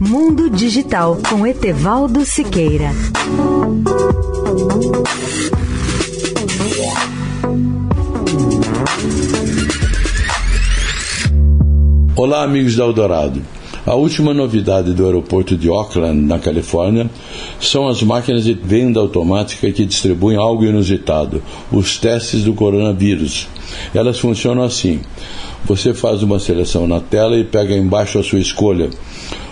Mundo Digital com Etevaldo Siqueira. Olá, amigos da Eldorado. A última novidade do aeroporto de Oakland, na Califórnia, são as máquinas de venda automática que distribuem algo inusitado, os testes do coronavírus. Elas funcionam assim: você faz uma seleção na tela e pega embaixo a sua escolha.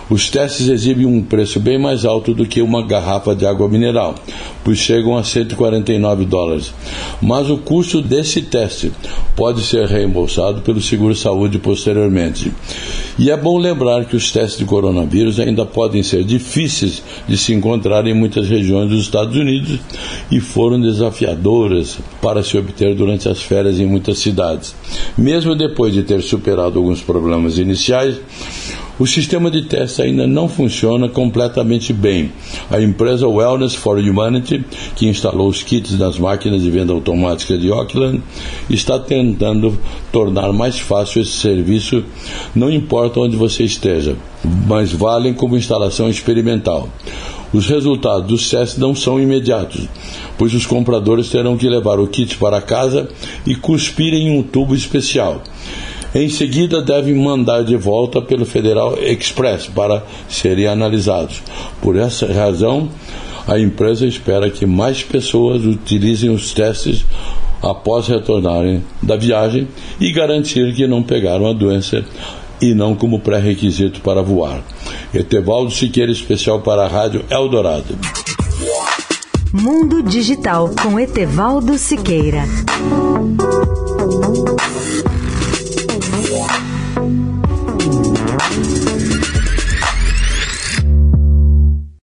Os testes exibem um preço bem mais alto do que uma garrafa de água mineral, pois chegam a 149 dólares. Mas o custo desse teste pode ser reembolsado pelo seguro-saúde posteriormente. E é bom lembrar que os testes de coronavírus ainda podem ser difíceis de se encontrar em muitas regiões dos Estados Unidos e foram desafiadoras para se obter durante as férias em muitas cidades. Mesmo depois de ter superado alguns problemas iniciais, o sistema de teste ainda não funciona completamente bem. A empresa Wellness for Humanity, que instalou os kits nas máquinas de venda automática de Auckland, está tentando tornar mais fácil esse serviço, não importa onde você esteja, mas valem como instalação experimental. Os resultados dos testes não são imediatos, pois os compradores terão que levar o kit para casa e cuspir em um tubo especial. Em seguida, devem mandar de volta pelo Federal Express para serem analisados. Por essa razão, a empresa espera que mais pessoas utilizem os testes após retornarem da viagem e garantir que não pegaram a doença e não como pré-requisito para voar. Etevaldo Siqueira, especial para a Rádio Eldorado. Mundo Digital com Etevaldo Siqueira.